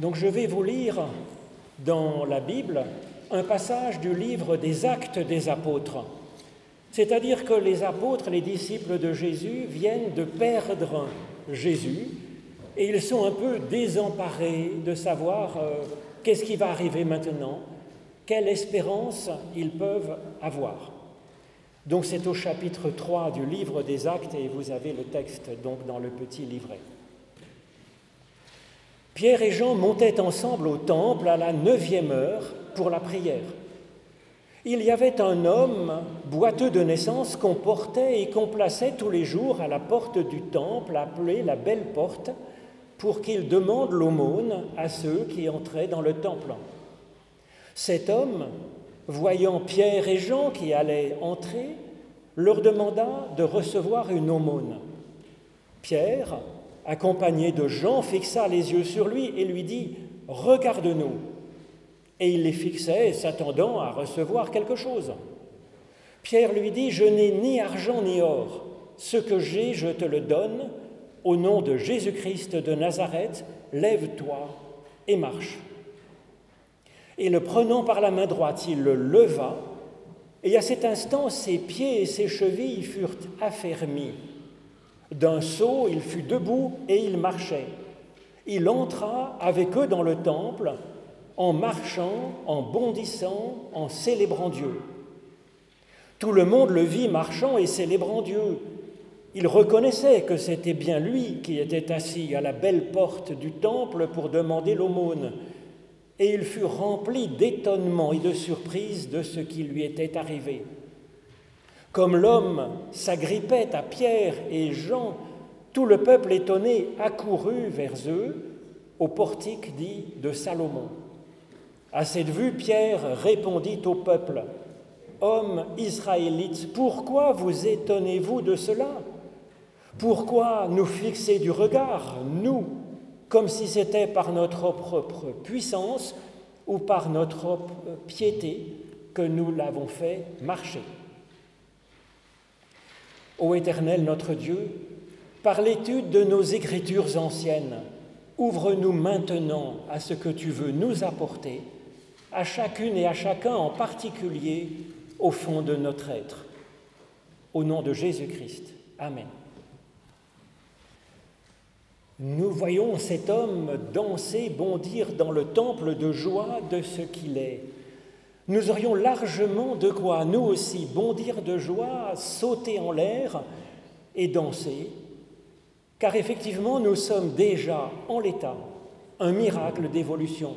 Donc je vais vous lire dans la Bible un passage du livre des actes des apôtres. C'est-à-dire que les apôtres, les disciples de Jésus, viennent de perdre Jésus et ils sont un peu désemparés de savoir euh, qu'est-ce qui va arriver maintenant, quelle espérance ils peuvent avoir. Donc c'est au chapitre 3 du livre des actes et vous avez le texte donc dans le petit livret. Pierre et Jean montaient ensemble au temple à la neuvième heure pour la prière. Il y avait un homme boiteux de naissance qu'on portait et qu'on plaçait tous les jours à la porte du temple, appelée la belle porte, pour qu'il demande l'aumône à ceux qui entraient dans le temple. Cet homme, voyant Pierre et Jean qui allaient entrer, leur demanda de recevoir une aumône. Pierre, accompagné de Jean, fixa les yeux sur lui et lui dit Regarde-nous. Et il les fixait, s'attendant à recevoir quelque chose. Pierre lui dit Je n'ai ni argent ni or. Ce que j'ai, je te le donne. Au nom de Jésus-Christ de Nazareth, lève-toi et marche. Et le prenant par la main droite, il le leva, et à cet instant, ses pieds et ses chevilles furent affermis. D'un saut, il fut debout et il marchait. Il entra avec eux dans le temple, en marchant, en bondissant, en célébrant Dieu. Tout le monde le vit marchant et célébrant Dieu. Il reconnaissait que c'était bien lui qui était assis à la belle porte du temple pour demander l'aumône, et il fut rempli d'étonnement et de surprise de ce qui lui était arrivé. Comme l'homme s'agrippait à Pierre et Jean, tout le peuple étonné accourut vers eux au portique dit de Salomon. À cette vue, Pierre répondit au peuple, Hommes israélites, pourquoi vous étonnez-vous de cela? Pourquoi nous fixer du regard, nous, comme si c'était par notre propre puissance ou par notre piété que nous l'avons fait marcher? Ô Éternel notre Dieu, par l'étude de nos écritures anciennes, ouvre-nous maintenant à ce que tu veux nous apporter, à chacune et à chacun en particulier au fond de notre être. Au nom de Jésus-Christ. Amen. Nous voyons cet homme danser, bondir dans le temple de joie de ce qu'il est nous aurions largement de quoi, nous aussi, bondir de joie, sauter en l'air et danser, car effectivement, nous sommes déjà en l'état, un miracle d'évolution.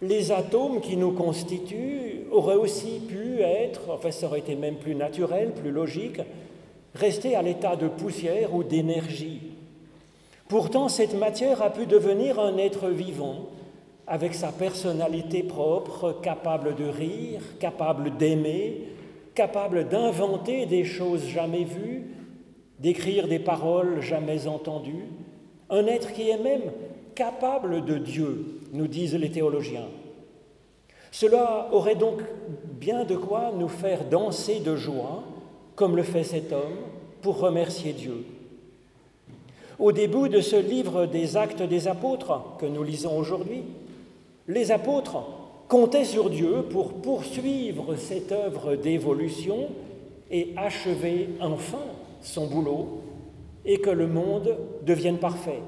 Les atomes qui nous constituent auraient aussi pu être, enfin ça aurait été même plus naturel, plus logique, rester à l'état de poussière ou d'énergie. Pourtant, cette matière a pu devenir un être vivant, avec sa personnalité propre, capable de rire, capable d'aimer, capable d'inventer des choses jamais vues, d'écrire des paroles jamais entendues, un être qui est même capable de Dieu, nous disent les théologiens. Cela aurait donc bien de quoi nous faire danser de joie, comme le fait cet homme, pour remercier Dieu. Au début de ce livre des actes des apôtres que nous lisons aujourd'hui, les apôtres comptaient sur Dieu pour poursuivre cette œuvre d'évolution et achever enfin son boulot et que le monde devienne parfait.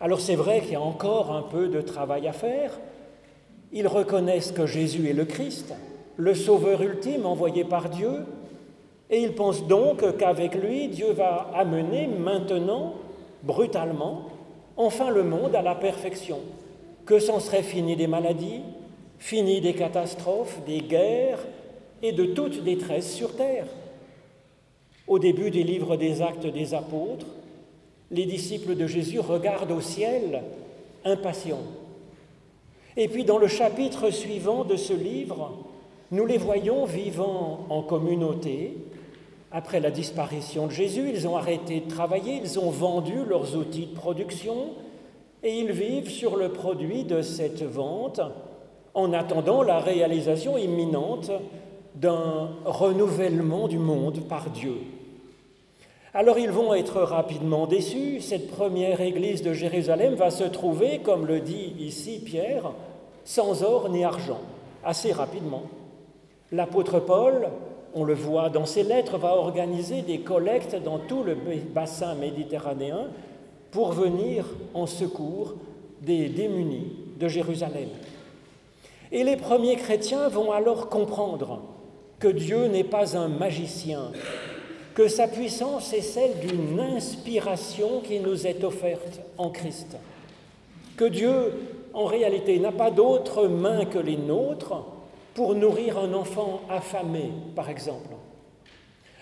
Alors c'est vrai qu'il y a encore un peu de travail à faire. Ils reconnaissent que Jésus est le Christ, le Sauveur ultime envoyé par Dieu, et ils pensent donc qu'avec lui, Dieu va amener maintenant, brutalement, enfin le monde à la perfection que s'en serait fini des maladies, fini des catastrophes, des guerres et de toute détresse sur terre? Au début des livres des actes des apôtres, les disciples de Jésus regardent au ciel impatients. Et puis dans le chapitre suivant de ce livre, nous les voyons vivant en communauté. Après la disparition de Jésus, ils ont arrêté de travailler, ils ont vendu leurs outils de production, et ils vivent sur le produit de cette vente en attendant la réalisation imminente d'un renouvellement du monde par Dieu. Alors ils vont être rapidement déçus. Cette première église de Jérusalem va se trouver, comme le dit ici Pierre, sans or ni argent, assez rapidement. L'apôtre Paul, on le voit dans ses lettres, va organiser des collectes dans tout le bassin méditerranéen pour venir en secours des démunis de Jérusalem. Et les premiers chrétiens vont alors comprendre que Dieu n'est pas un magicien, que sa puissance est celle d'une inspiration qui nous est offerte en Christ, que Dieu, en réalité, n'a pas d'autres mains que les nôtres pour nourrir un enfant affamé, par exemple.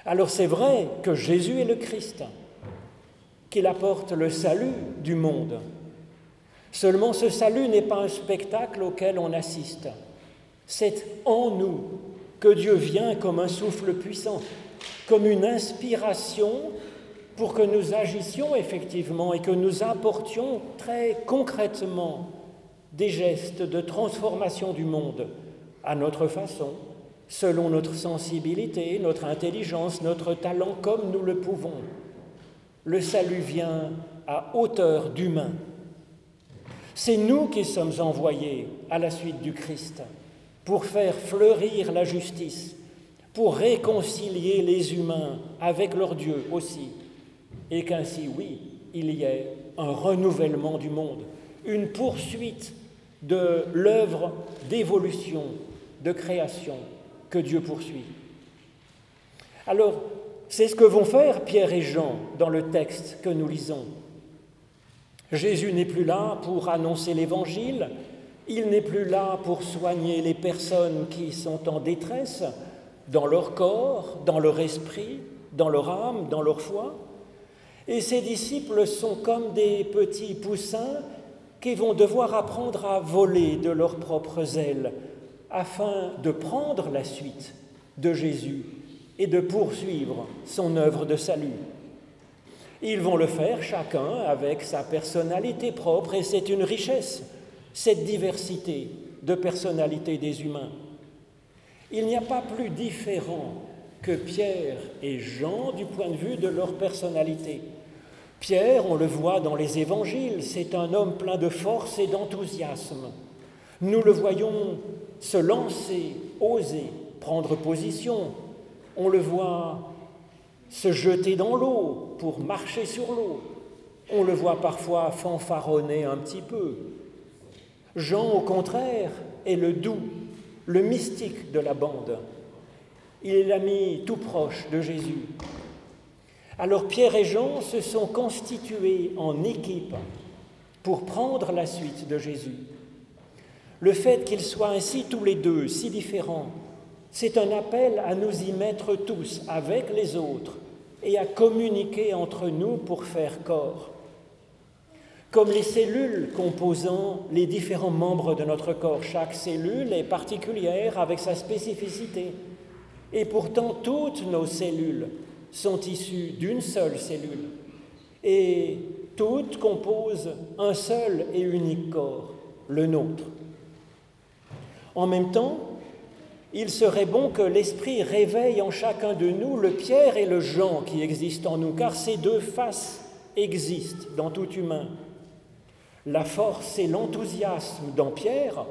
Alors c'est vrai que Jésus est le Christ, qu'il apporte le salut du monde. Seulement ce salut n'est pas un spectacle auquel on assiste. C'est en nous que Dieu vient comme un souffle puissant, comme une inspiration pour que nous agissions effectivement et que nous apportions très concrètement des gestes de transformation du monde à notre façon, selon notre sensibilité, notre intelligence, notre talent, comme nous le pouvons. Le salut vient à hauteur d'humain. C'est nous qui sommes envoyés à la suite du Christ pour faire fleurir la justice, pour réconcilier les humains avec leur Dieu aussi, et qu'ainsi, oui, il y ait un renouvellement du monde, une poursuite de l'œuvre d'évolution, de création que Dieu poursuit. Alors, c'est ce que vont faire Pierre et Jean dans le texte que nous lisons. Jésus n'est plus là pour annoncer l'Évangile, il n'est plus là pour soigner les personnes qui sont en détresse dans leur corps, dans leur esprit, dans leur âme, dans leur foi. Et ses disciples sont comme des petits poussins qui vont devoir apprendre à voler de leurs propres ailes afin de prendre la suite de Jésus et de poursuivre son œuvre de salut. Ils vont le faire chacun avec sa personnalité propre et c'est une richesse, cette diversité de personnalité des humains. Il n'y a pas plus différent que Pierre et Jean du point de vue de leur personnalité. Pierre, on le voit dans les évangiles, c'est un homme plein de force et d'enthousiasme. Nous le voyons se lancer, oser, prendre position. On le voit se jeter dans l'eau pour marcher sur l'eau. On le voit parfois fanfaronner un petit peu. Jean, au contraire, est le doux, le mystique de la bande. Il est l'ami tout proche de Jésus. Alors Pierre et Jean se sont constitués en équipe pour prendre la suite de Jésus. Le fait qu'ils soient ainsi tous les deux, si différents, c'est un appel à nous y mettre tous avec les autres et à communiquer entre nous pour faire corps. Comme les cellules composant les différents membres de notre corps, chaque cellule est particulière avec sa spécificité. Et pourtant, toutes nos cellules sont issues d'une seule cellule. Et toutes composent un seul et unique corps, le nôtre. En même temps, il serait bon que l'Esprit réveille en chacun de nous le Pierre et le Jean qui existent en nous, car ces deux faces existent dans tout humain. La force et l'enthousiasme dans Pierre,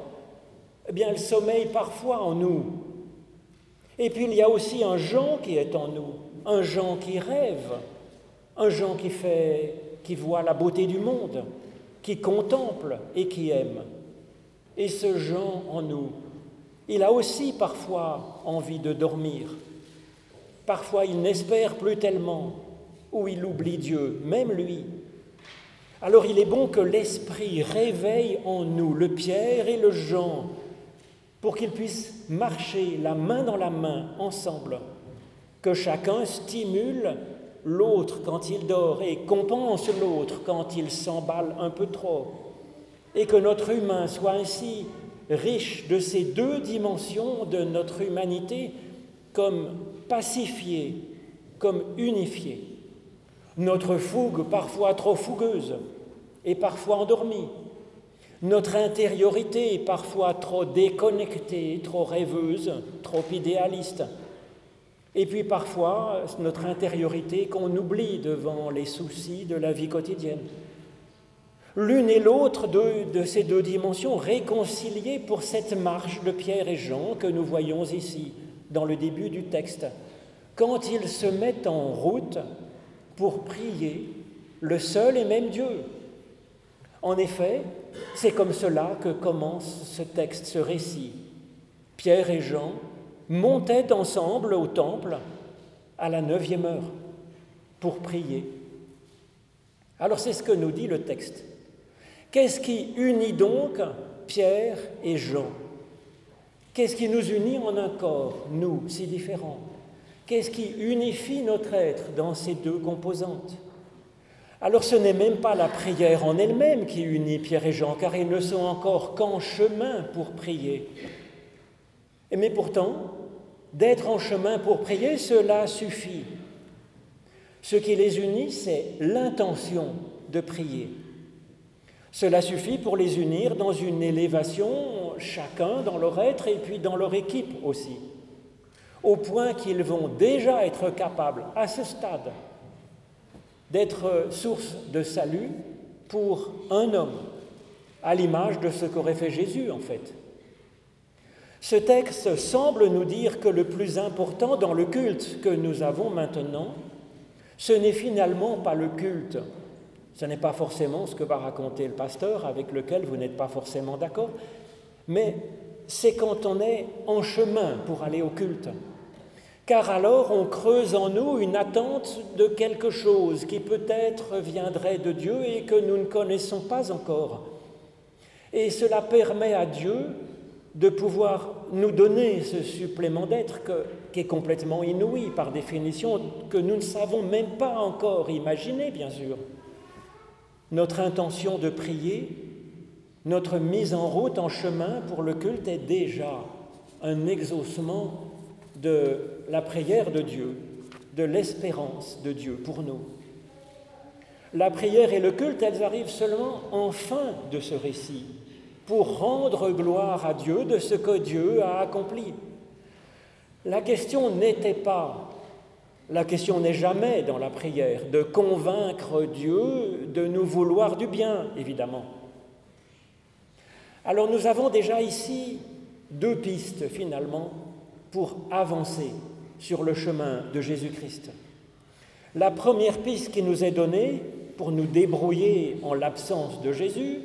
eh bien, elles sommeillent parfois en nous. Et puis il y a aussi un Jean qui est en nous, un Jean qui rêve, un Jean qui fait, qui voit la beauté du monde, qui contemple et qui aime. Et ce Jean en nous, il a aussi parfois envie de dormir. Parfois il n'espère plus tellement, ou il oublie Dieu, même lui. Alors il est bon que l'Esprit réveille en nous le Pierre et le Jean pour qu'ils puissent marcher la main dans la main ensemble, que chacun stimule l'autre quand il dort et compense l'autre quand il s'emballe un peu trop et que notre humain soit ainsi riche de ces deux dimensions de notre humanité comme pacifié, comme unifié. Notre fougue parfois trop fougueuse et parfois endormie. Notre intériorité parfois trop déconnectée, trop rêveuse, trop idéaliste. et puis parfois notre intériorité qu'on oublie devant les soucis de la vie quotidienne. L'une et l'autre de, ces deux dimensions réconciliées pour cette marche de Pierre et Jean que nous voyons ici, dans le début du texte, quand ils se mettent en route pour prier le seul et même Dieu. En effet, c'est comme cela que commence ce texte, ce récit. Pierre et Jean montaient ensemble au temple à la neuvième heure pour prier. Alors c'est ce que nous dit le texte. Qu'est-ce qui unit donc Pierre et Jean? Qu'est-ce qui nous unit en un corps, nous, si différents? Qu'est-ce qui unifie notre être dans ces deux composantes? Alors ce n'est même pas la prière en elle-même qui unit Pierre et Jean, car ils ne sont encore qu'en chemin pour prier. Mais pourtant, d'être en chemin pour prier, cela suffit. Ce qui les unit, c'est l'intention de prier. Cela suffit pour les unir dans une élévation, chacun dans leur être et puis dans leur équipe aussi au point qu'ils vont déjà être capables, à ce stade, d'être source de salut pour un homme, à l'image de ce qu'aurait fait Jésus en fait. Ce texte semble nous dire que le plus important dans le culte que nous avons maintenant, ce n'est finalement pas le culte, ce n'est pas forcément ce que va raconter le pasteur avec lequel vous n'êtes pas forcément d'accord, mais c'est quand on est en chemin pour aller au culte, car alors on creuse en nous une attente de quelque chose qui peut-être viendrait de Dieu et que nous ne connaissons pas encore. Et cela permet à Dieu de pouvoir nous donner ce supplément d'être qui est complètement inouï par définition, que nous ne savons même pas encore imaginer, bien sûr. Notre intention de prier, notre mise en route en chemin pour le culte est déjà un exaucement de la prière de Dieu, de l'espérance de Dieu pour nous. La prière et le culte, elles arrivent seulement en fin de ce récit, pour rendre gloire à Dieu de ce que Dieu a accompli. La question n'était pas, la question n'est jamais dans la prière de convaincre Dieu de nous vouloir du bien, évidemment. Alors nous avons déjà ici deux pistes finalement pour avancer sur le chemin de Jésus-Christ. La première piste qui nous est donnée pour nous débrouiller en l'absence de Jésus,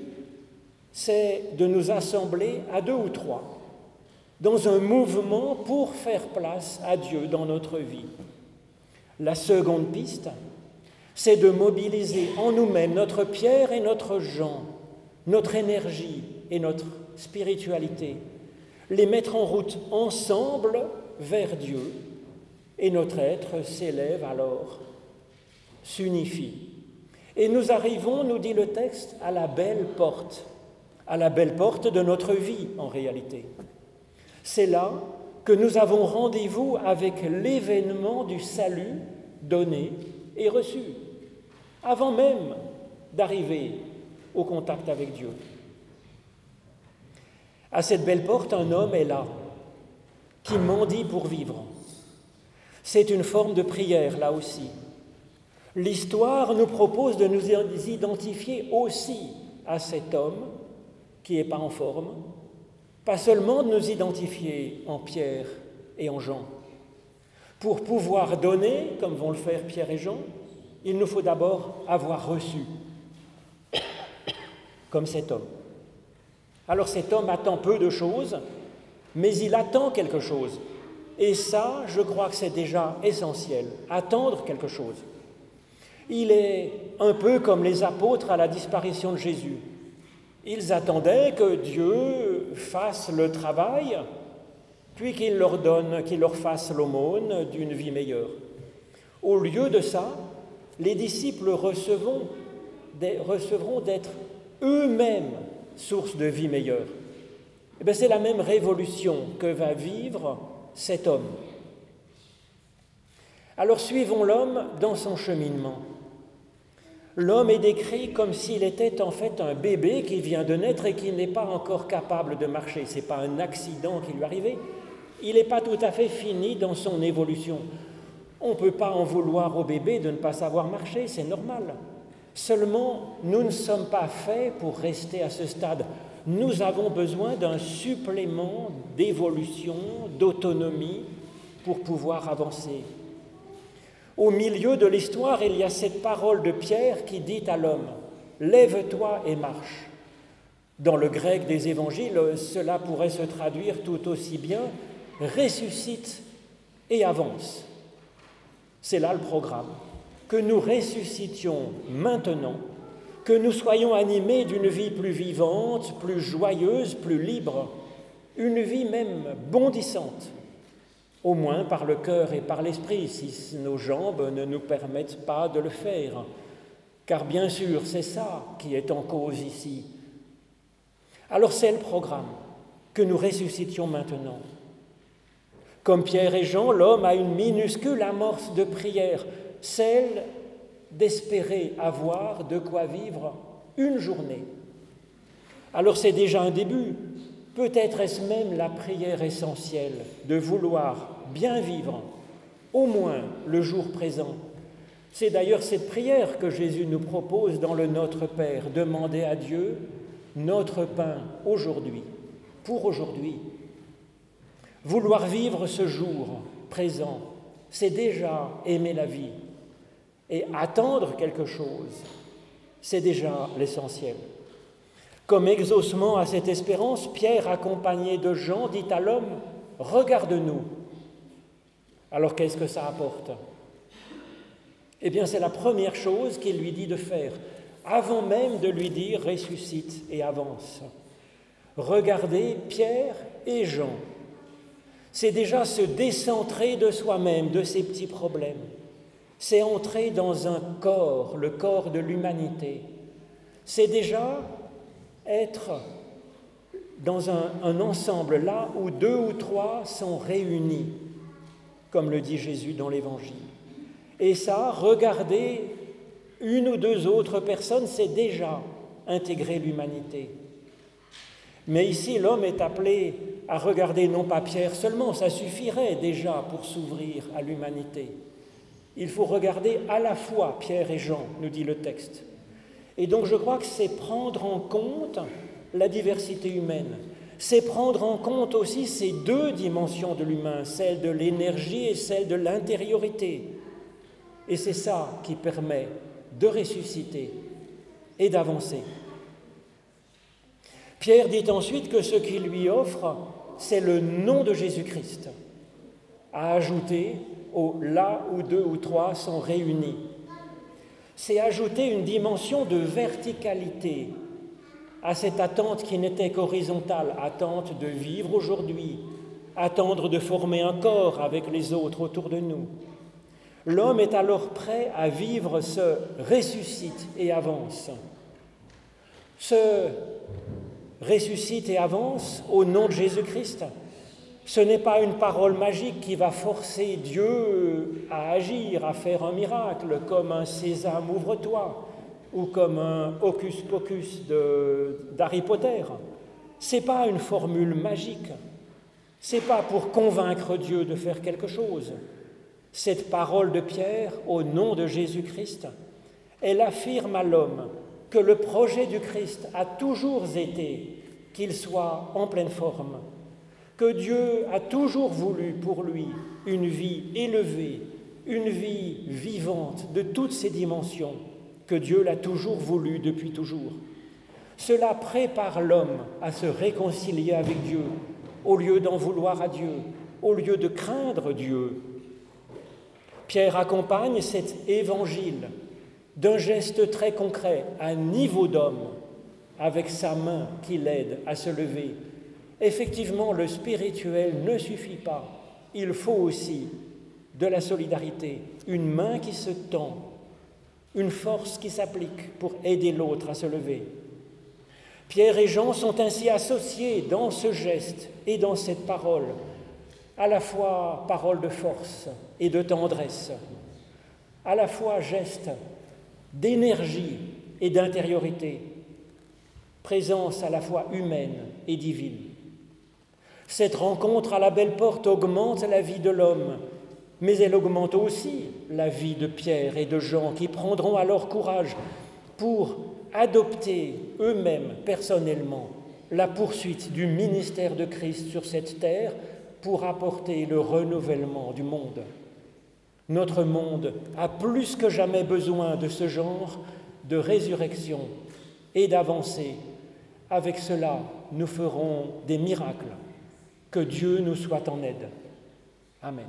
c'est de nous assembler à deux ou trois dans un mouvement pour faire place à Dieu dans notre vie. La seconde piste, c'est de mobiliser en nous-mêmes notre Pierre et notre Jean, notre énergie et notre spiritualité les mettre en route ensemble vers Dieu, et notre être s'élève alors, s'unifie. Et nous arrivons, nous dit le texte, à la belle porte, à la belle porte de notre vie en réalité. C'est là que nous avons rendez-vous avec l'événement du salut donné et reçu, avant même d'arriver au contact avec Dieu. À cette belle porte, un homme est là, qui mendie pour vivre. C'est une forme de prière, là aussi. L'histoire nous propose de nous identifier aussi à cet homme qui n'est pas en forme, pas seulement de nous identifier en Pierre et en Jean. Pour pouvoir donner, comme vont le faire Pierre et Jean, il nous faut d'abord avoir reçu, comme cet homme. Alors cet homme attend peu de choses, mais il attend quelque chose. Et ça, je crois que c'est déjà essentiel, attendre quelque chose. Il est un peu comme les apôtres à la disparition de Jésus. Ils attendaient que Dieu fasse le travail, puis qu'il leur donne, qu'il leur fasse l'aumône d'une vie meilleure. Au lieu de ça, les disciples recevront d'être eux-mêmes source de vie meilleure. Eh c'est la même révolution que va vivre cet homme. Alors suivons l'homme dans son cheminement. L'homme est décrit comme s'il était en fait un bébé qui vient de naître et qui n'est pas encore capable de marcher. Ce n'est pas un accident qui lui est arrivé, Il n'est pas tout à fait fini dans son évolution. On ne peut pas en vouloir au bébé de ne pas savoir marcher, c'est normal. Seulement, nous ne sommes pas faits pour rester à ce stade. Nous avons besoin d'un supplément d'évolution, d'autonomie pour pouvoir avancer. Au milieu de l'histoire, il y a cette parole de Pierre qui dit à l'homme, Lève-toi et marche. Dans le grec des évangiles, cela pourrait se traduire tout aussi bien, ressuscite et avance. C'est là le programme. Que nous ressuscitions maintenant, que nous soyons animés d'une vie plus vivante, plus joyeuse, plus libre, une vie même bondissante, au moins par le cœur et par l'esprit, si nos jambes ne nous permettent pas de le faire. Car bien sûr, c'est ça qui est en cause ici. Alors c'est le programme, que nous ressuscitions maintenant. Comme Pierre et Jean, l'homme a une minuscule amorce de prière, celle d'espérer avoir de quoi vivre une journée. Alors c'est déjà un début, peut-être est-ce même la prière essentielle de vouloir bien vivre, au moins le jour présent. C'est d'ailleurs cette prière que Jésus nous propose dans le Notre Père, demander à Dieu notre pain aujourd'hui, pour aujourd'hui. Vouloir vivre ce jour présent, c'est déjà aimer la vie. Et attendre quelque chose, c'est déjà l'essentiel. Comme exaucement à cette espérance, Pierre, accompagné de Jean, dit à l'homme, Regarde-nous. Alors qu'est-ce que ça apporte? Eh bien, c'est la première chose qu'il lui dit de faire, avant même de lui dire ressuscite et avance. Regardez Pierre et Jean c'est déjà se décentrer de soi-même, de ses petits problèmes. C'est entrer dans un corps, le corps de l'humanité. C'est déjà être dans un, ensemble là où deux ou trois sont réunis, comme le dit Jésus dans l'Évangile. Et ça, regarder une ou deux autres personnes, c'est déjà intégrer l'humanité. Mais ici, l'homme est appelé à regarder non pas Pierre seulement, ça suffirait déjà pour s'ouvrir à l'humanité. Il faut regarder à la fois Pierre et Jean, nous dit le texte. Et donc je crois que c'est prendre en compte la diversité humaine. C'est prendre en compte aussi ces deux dimensions de l'humain, celle de l'énergie et celle de l'intériorité. Et c'est ça qui permet de ressusciter et d'avancer. Pierre dit ensuite que ce qu'il lui offre, c'est le nom de Jésus-Christ, à ajouter au là où deux ou trois sont réunis. C'est ajouter une dimension de verticalité à cette attente qui n'était qu'horizontale, attente de vivre aujourd'hui, attendre de former un corps avec les autres autour de nous. L'homme est alors prêt à vivre ce ressuscite et avance. Ce ressuscite et avance au nom de Jésus-Christ. Ce n'est pas une parole magique qui va forcer Dieu à agir, à faire un miracle, comme un sésame ouvre-toi ou comme un hocus pocus d'Harry Potter. C'est pas une formule magique. C'est pas pour convaincre Dieu de faire quelque chose. Cette parole de Pierre, au nom de Jésus-Christ, elle affirme à l'homme que le projet du Christ a toujours été qu'il soit en pleine forme, que Dieu a toujours voulu pour lui une vie élevée, une vie vivante de toutes ses dimensions, que Dieu l'a toujours voulu depuis toujours. Cela prépare l'homme à se réconcilier avec Dieu, au lieu d'en vouloir à Dieu, au lieu de craindre Dieu. Pierre accompagne cet évangile d'un geste très concret, à niveau d'homme, avec sa main qui l'aide à se lever. Effectivement, le spirituel ne suffit pas. Il faut aussi de la solidarité, une main qui se tend, une force qui s'applique pour aider l'autre à se lever. Pierre et Jean sont ainsi associés dans ce geste et dans cette parole, à la fois parole de force et de tendresse, à la fois geste d'énergie et d'intériorité, présence à la fois humaine et divine. Cette rencontre à la belle porte augmente la vie de l'homme, mais elle augmente aussi la vie de Pierre et de Jean qui prendront alors courage pour adopter eux-mêmes personnellement la poursuite du ministère de Christ sur cette terre pour apporter le renouvellement du monde. Notre monde a plus que jamais besoin de ce genre de résurrection et d'avancée. Avec cela, nous ferons des miracles. Que Dieu nous soit en aide. Amen.